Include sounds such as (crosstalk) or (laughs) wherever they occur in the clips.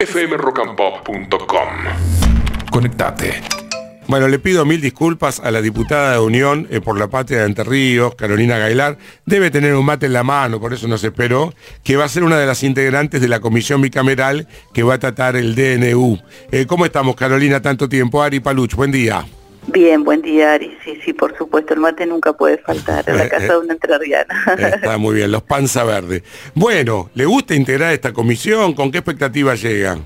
fmrockandpop.com. Conectate. Bueno, le pido mil disculpas a la diputada de Unión eh, por la Patria de Entre Ríos, Carolina Gailar. Debe tener un mate en la mano, por eso nos esperó, que va a ser una de las integrantes de la comisión bicameral que va a tratar el DNU. Eh, ¿Cómo estamos, Carolina, tanto tiempo? Ari Paluch, buen día. Bien, buen día, Ari. Sí, sí, por supuesto, el mate nunca puede faltar en la (laughs) casa de una entrerriana. (laughs) Está muy bien, los panza verde. Bueno, ¿le gusta integrar esta comisión? ¿Con qué expectativas llegan?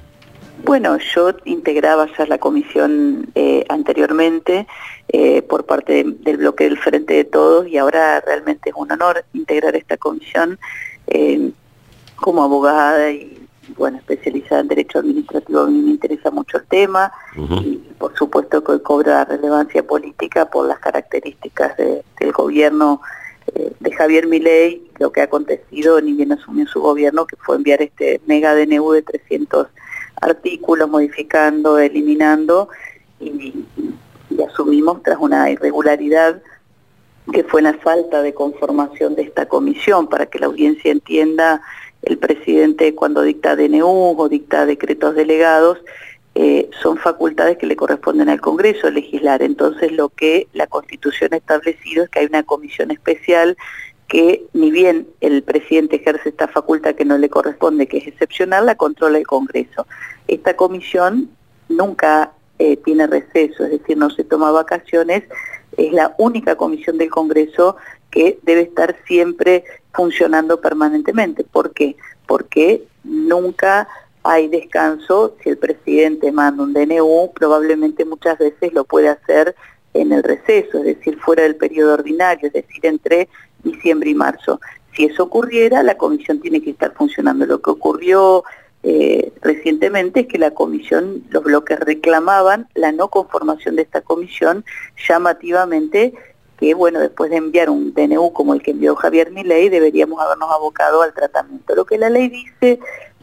Bueno, yo integraba ya la comisión eh, anteriormente eh, por parte del bloque del Frente de Todos y ahora realmente es un honor integrar esta comisión eh, como abogada y bueno, especializada en Derecho Administrativo. A mí me interesa mucho el tema y por supuesto que cobra relevancia política por las características del gobierno de Javier Milei, lo que ha acontecido ni bien asumió su gobierno, que fue enviar este mega DNU de 300 artículos, modificando, eliminando, y, asumimos tras una irregularidad que fue la falta de conformación de esta comisión, para que la audiencia entienda, el presidente cuando dicta DNU o dicta decretos delegados, eh, son facultades que le corresponden al Congreso legislar. Entonces lo que la Constitución ha establecido es que hay una comisión especial que ni bien el presidente ejerce esta facultad que no le corresponde, que es excepcional, la controla el Congreso. Esta comisión nunca eh, tiene receso, es decir, no se toma vacaciones, es la única comisión del Congreso que debe estar siempre funcionando permanentemente. ¿Por qué? Porque nunca hay descanso, si el presidente manda un DNU, probablemente muchas veces lo puede hacer en el receso, es decir, fuera del periodo ordinario, es decir, entre diciembre y marzo. Si eso ocurriera, la comisión tiene que estar funcionando. Lo que ocurrió eh, recientemente es que la comisión, los bloques reclamaban la no conformación de esta comisión llamativamente que, bueno, después de enviar un DNU como el que envió Javier Milei, deberíamos habernos abocado al tratamiento. Lo que la ley dice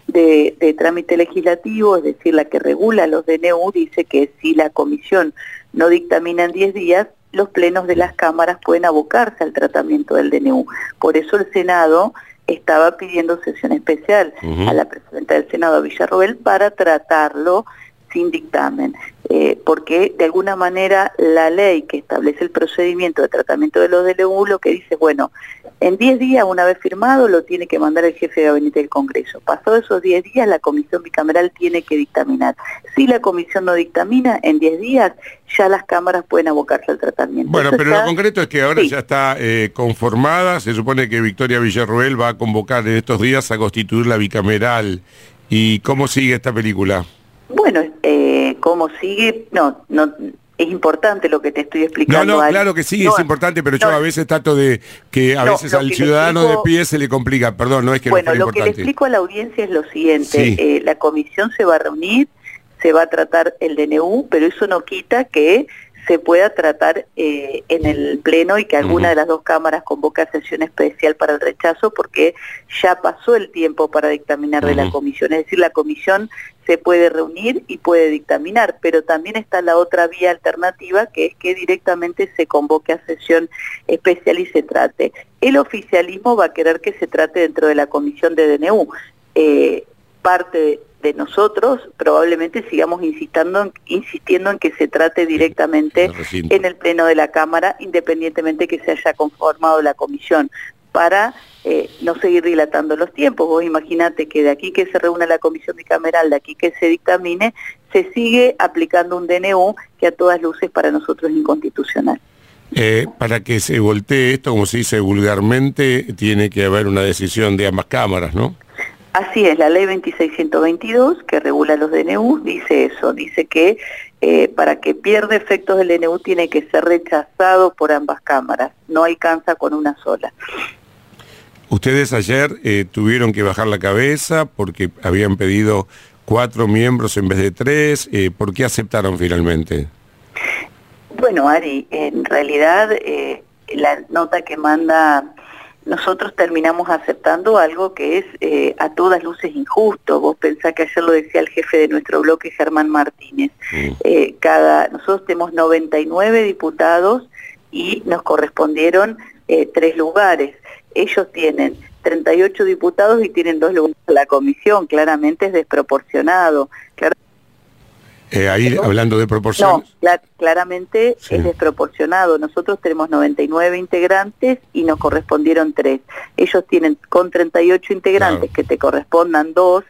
de, de trámite legislativo, es decir, la que regula los DNU, dice que si la comisión no dictamina en 10 días, los plenos de las cámaras pueden abocarse al tratamiento del DNU. Por eso el Senado estaba pidiendo sesión especial a la presidenta del Senado, Villarroel, para tratarlo sin dictamen, eh, porque de alguna manera la ley que establece el procedimiento de tratamiento de los DLU lo que dice, bueno, en 10 días, una vez firmado, lo tiene que mandar el jefe de gabinete del Congreso. Pasados esos 10 días, la comisión bicameral tiene que dictaminar. Si la comisión no dictamina, en 10 días ya las cámaras pueden abocarse al tratamiento. Bueno, pero lo concreto es que ahora ya está eh, conformada, se supone que Victoria Villarroel va a convocar en estos días a constituir la bicameral. ¿Y cómo sigue esta película? Bueno, eh, ¿cómo sigue? No, no, es importante lo que te estoy explicando. No, no, claro que sí, es importante, pero yo a veces trato de que a veces al ciudadano de pie se le complica. Perdón, no es que bueno, no lo que le explico a la audiencia es lo siguiente. Eh, la comisión se va a reunir, se va a tratar el DNU, pero eso no quita que se pueda tratar eh, en el Pleno y que alguna de las dos cámaras convoque a sesión especial para el rechazo porque ya pasó el tiempo para dictaminar de la comisión. Es decir, la comisión se puede reunir y puede dictaminar, pero también está la otra vía alternativa que es que directamente se convoque a sesión especial y se trate. El oficialismo va a querer que se trate dentro de la comisión de DNU. Eh, parte de nosotros probablemente sigamos insistiendo en, insistiendo en que se trate directamente en el pleno de la Cámara, independientemente que se haya conformado la comisión, para eh, no seguir dilatando los tiempos. Vos imaginate que de aquí que se reúna la comisión bicameral, de aquí que se dictamine, se sigue aplicando un DNU que a todas luces para nosotros es inconstitucional. Eh, para que se voltee esto, como se dice vulgarmente, tiene que haber una decisión de ambas cámaras, ¿no? Así es, la ley 2622 que regula los DNU dice eso, dice que eh, para que pierda efectos del DNU tiene que ser rechazado por ambas cámaras, no alcanza con una sola. Ustedes ayer eh, tuvieron que bajar la cabeza porque habían pedido cuatro miembros en vez de tres, eh, ¿por qué aceptaron finalmente? Bueno, Ari, en realidad la nota que manda nosotros terminamos aceptando algo que es eh, a todas luces injusto. Vos pensás que ayer lo decía el jefe de nuestro bloque, Germán Martínez. Eh, cada, nosotros tenemos 99 diputados y nos correspondieron eh, tres lugares. Ellos tienen 38 diputados y tienen dos lugares en la comisión, claramente es desproporcionado. Eh, ahí hablando de proporción. No, claramente es desproporcionado. Nosotros tenemos 99 integrantes y nos correspondieron tres. Ellos tienen con 38 integrantes que te correspondan dos.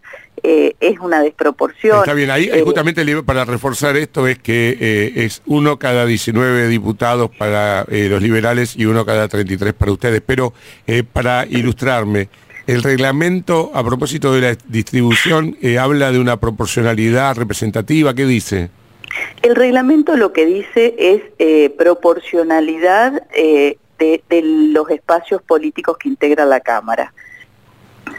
Eh, es una desproporción. Está bien, ahí eh, justamente para reforzar esto es que es uno cada 19 diputados para los liberales y uno cada 33 para ustedes. Pero para ilustrarme, el reglamento, a propósito de la distribución, eh, habla de una proporcionalidad representativa. ¿Qué dice? El reglamento lo que dice es eh, proporcionalidad eh, de, los espacios políticos que integra la Cámara.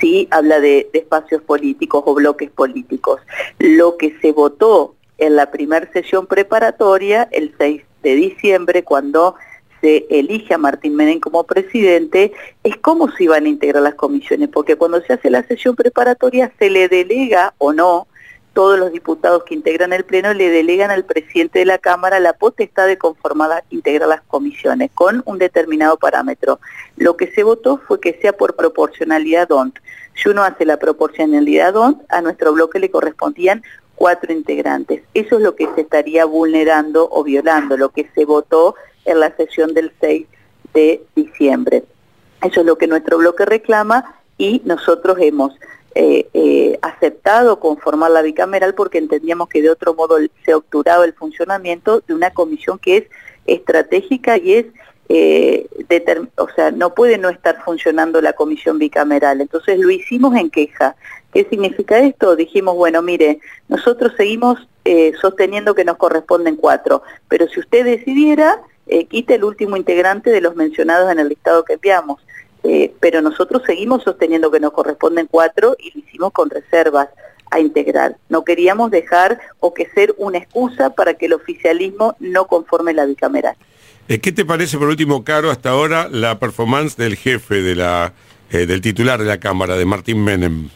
Sí, habla de, de espacios políticos o bloques políticos. Lo que se votó en la primera sesión preparatoria, el 6 de diciembre, cuando se elige a Martín Menem como presidente, es cómo se iban a integrar las comisiones, porque cuando se hace la sesión preparatoria se le delega o no, todos los diputados que integran el Pleno le delegan al presidente de la Cámara la potestad de conformar, integrar las comisiones con un determinado parámetro. Lo que se votó fue que sea por proporcionalidad DONT. Si uno hace la proporcionalidad DONT, a nuestro bloque le correspondían cuatro integrantes. Eso es lo que se estaría vulnerando o violando, lo que se votó en la sesión del 6 de diciembre. Eso es lo que nuestro bloque reclama y nosotros hemos eh, eh, aceptado conformar la bicameral porque entendíamos que de otro modo se obturaba el funcionamiento de una comisión que es estratégica y es, eh, o sea, no puede no estar funcionando la comisión bicameral. Entonces lo hicimos en queja. ¿Qué significa esto? Dijimos, bueno, mire, nosotros seguimos sosteniendo que nos corresponden cuatro, pero si usted decidiera, eh, quite el último integrante de los mencionados en el listado que enviamos. Eh, pero nosotros seguimos sosteniendo que nos corresponden cuatro y lo hicimos con reservas a integrar. No queríamos dejar o que ser una excusa para que el oficialismo no conforme la bicameral. Eh, ¿Qué te parece, por último, Caro, hasta ahora la performance del jefe, de la, del titular de la Cámara, de Martín Menem?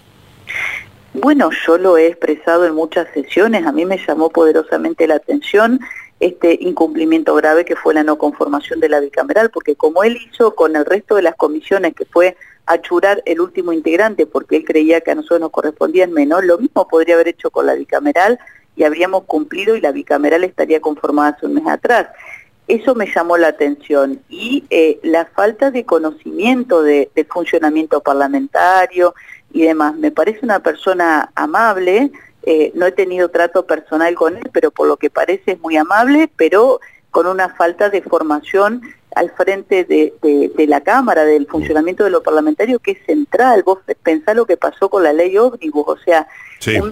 Bueno, yo lo he expresado en muchas sesiones, a mí me llamó poderosamente la atención este incumplimiento grave que fue la no conformación de la bicameral, porque como él hizo con el resto de las comisiones, que fue achurar el último integrante porque él creía que a nosotros nos correspondían menos, lo mismo podría haber hecho con la bicameral y habríamos cumplido y la bicameral estaría conformada hace un mes atrás. Eso me llamó la atención y eh, la falta de conocimiento de, del funcionamiento parlamentario y demás. Me parece una persona amable, eh, no he tenido trato personal con él, pero por lo que parece es muy amable, pero con una falta de formación al frente de, la Cámara, del funcionamiento de lo parlamentario, que es central. Vos pensá lo que pasó con la ley ómnibus, o sea,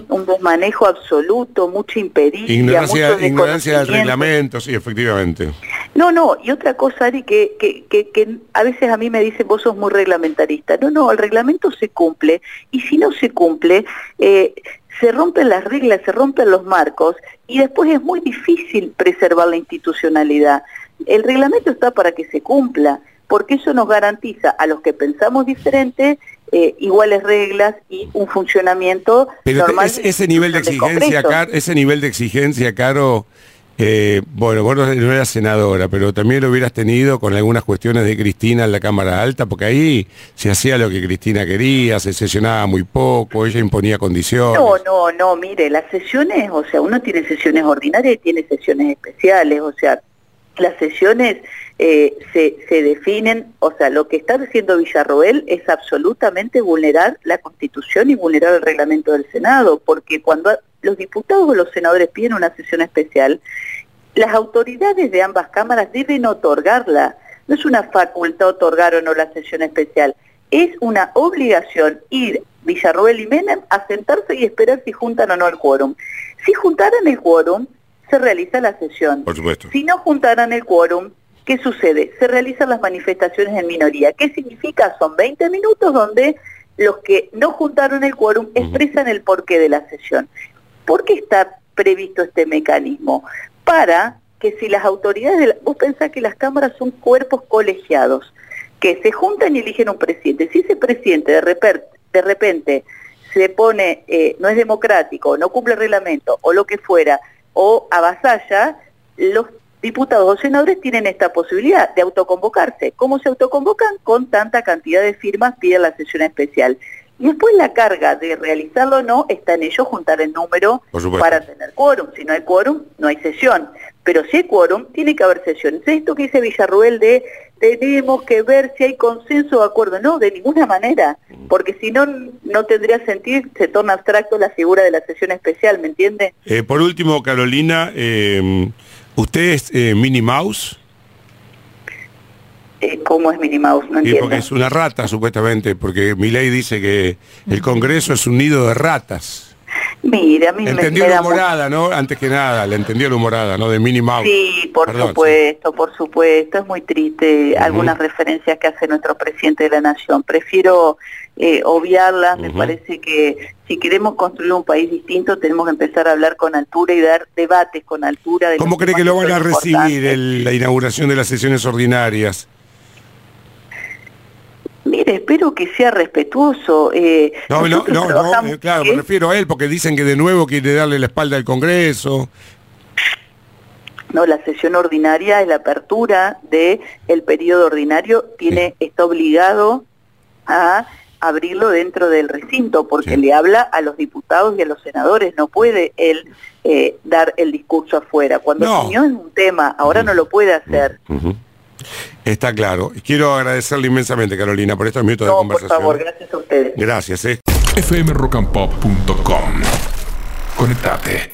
un, desmanejo absoluto, mucha impericia. Ignorancia, ignorancia del reglamento, sí, efectivamente. No, no, y otra cosa, Ari, que, que, que, a veces a mí me dicen, vos sos muy reglamentarista. No, no, el reglamento se cumple, y si no se cumple, eh, se rompen las reglas, se rompen los marcos y después es muy difícil preservar la institucionalidad. El reglamento está para que se cumpla, porque eso nos garantiza a los que pensamos diferente eh, iguales reglas y un funcionamiento normal. ese nivel de exigencia, ese nivel de exigencia, Caro, eh, bueno, vos no eras senadora, pero también lo hubieras tenido con algunas cuestiones de Cristina en la Cámara Alta, porque ahí se hacía lo que Cristina quería, se sesionaba muy poco, ella imponía condiciones. No, no, no, mire, las sesiones, o sea, uno tiene sesiones ordinarias y tiene sesiones especiales, o sea, las sesiones eh, se, se definen, o sea, lo que está haciendo Villarroel es absolutamente vulnerar la Constitución y vulnerar el reglamento del Senado, porque cuando los diputados o los senadores piden una sesión especial, las autoridades de ambas cámaras deben otorgarla. No es una facultad otorgar o no la sesión especial, es una obligación ir Villarroel y Menem a sentarse y esperar si juntan o no el quórum. Si juntaran el quórum, se realiza la sesión. Por supuesto. Si no juntaran el quórum, ¿qué sucede? Se realizan las manifestaciones en minoría. ¿Qué significa? Son 20 minutos donde los que no juntaron el quórum expresan el porqué de la sesión. ¿Por qué está previsto este mecanismo? Para que si las autoridades, de vos pensás que las cámaras son cuerpos colegiados, que se juntan y eligen un presidente. Si ese presidente de repente, de repente se pone, eh, no es democrático, no cumple el reglamento o lo que fuera, o avasalla, los diputados o senadores tienen esta posibilidad de autoconvocarse. ¿Cómo se autoconvocan? Con tanta cantidad de firmas piden la sesión especial. Y después la carga de realizarlo o no está en ellos juntar el número para tener quórum. Si no hay quórum, no hay sesión. Pero si hay quórum, tiene que haber sesión. Entonces, esto que dice Villarruel de tenemos que ver si hay consenso o acuerdo. No, de ninguna manera. Porque si no, no tendría sentido, se torna abstracto la figura de la sesión especial, ¿me entiende? Eh, por último, Carolina, eh, ¿usted es eh, Minnie Mouse? Eh, ¿Cómo es Minnie Mouse? No entiendo. porque es una rata, supuestamente, porque mi ley dice que el Congreso es un nido de ratas. Mira, a mí entendió la humorada, ¿no? Antes que nada, le entendió la humorada, ¿no? De Minnie Mouse. Sí, por supuesto, por supuesto. Es muy triste algunas referencias que hace nuestro presidente de la Nación. Prefiero eh, obviarlas. Me parece que si queremos construir un país distinto, tenemos que empezar a hablar con altura y dar debates con altura. De ¿Cómo cree que lo van a recibir la inauguración de las sesiones ordinarias? Espero que sea respetuoso. Eh, no, no, no, eh, claro, me refiero a él porque dicen que de nuevo quiere darle la espalda al Congreso. No, la sesión ordinaria es la apertura del el periodo ordinario, tiene, está obligado a abrirlo dentro del recinto porque le habla a los diputados y a los senadores, no puede él eh, dar el discurso afuera. Cuando no. en un tema, ahora no lo puede hacer. Está claro. Quiero agradecerle inmensamente, Carolina, por estos minutos de conversación. por favor, gracias a ustedes. Gracias. Eh. fmrockandpop.com Conectate.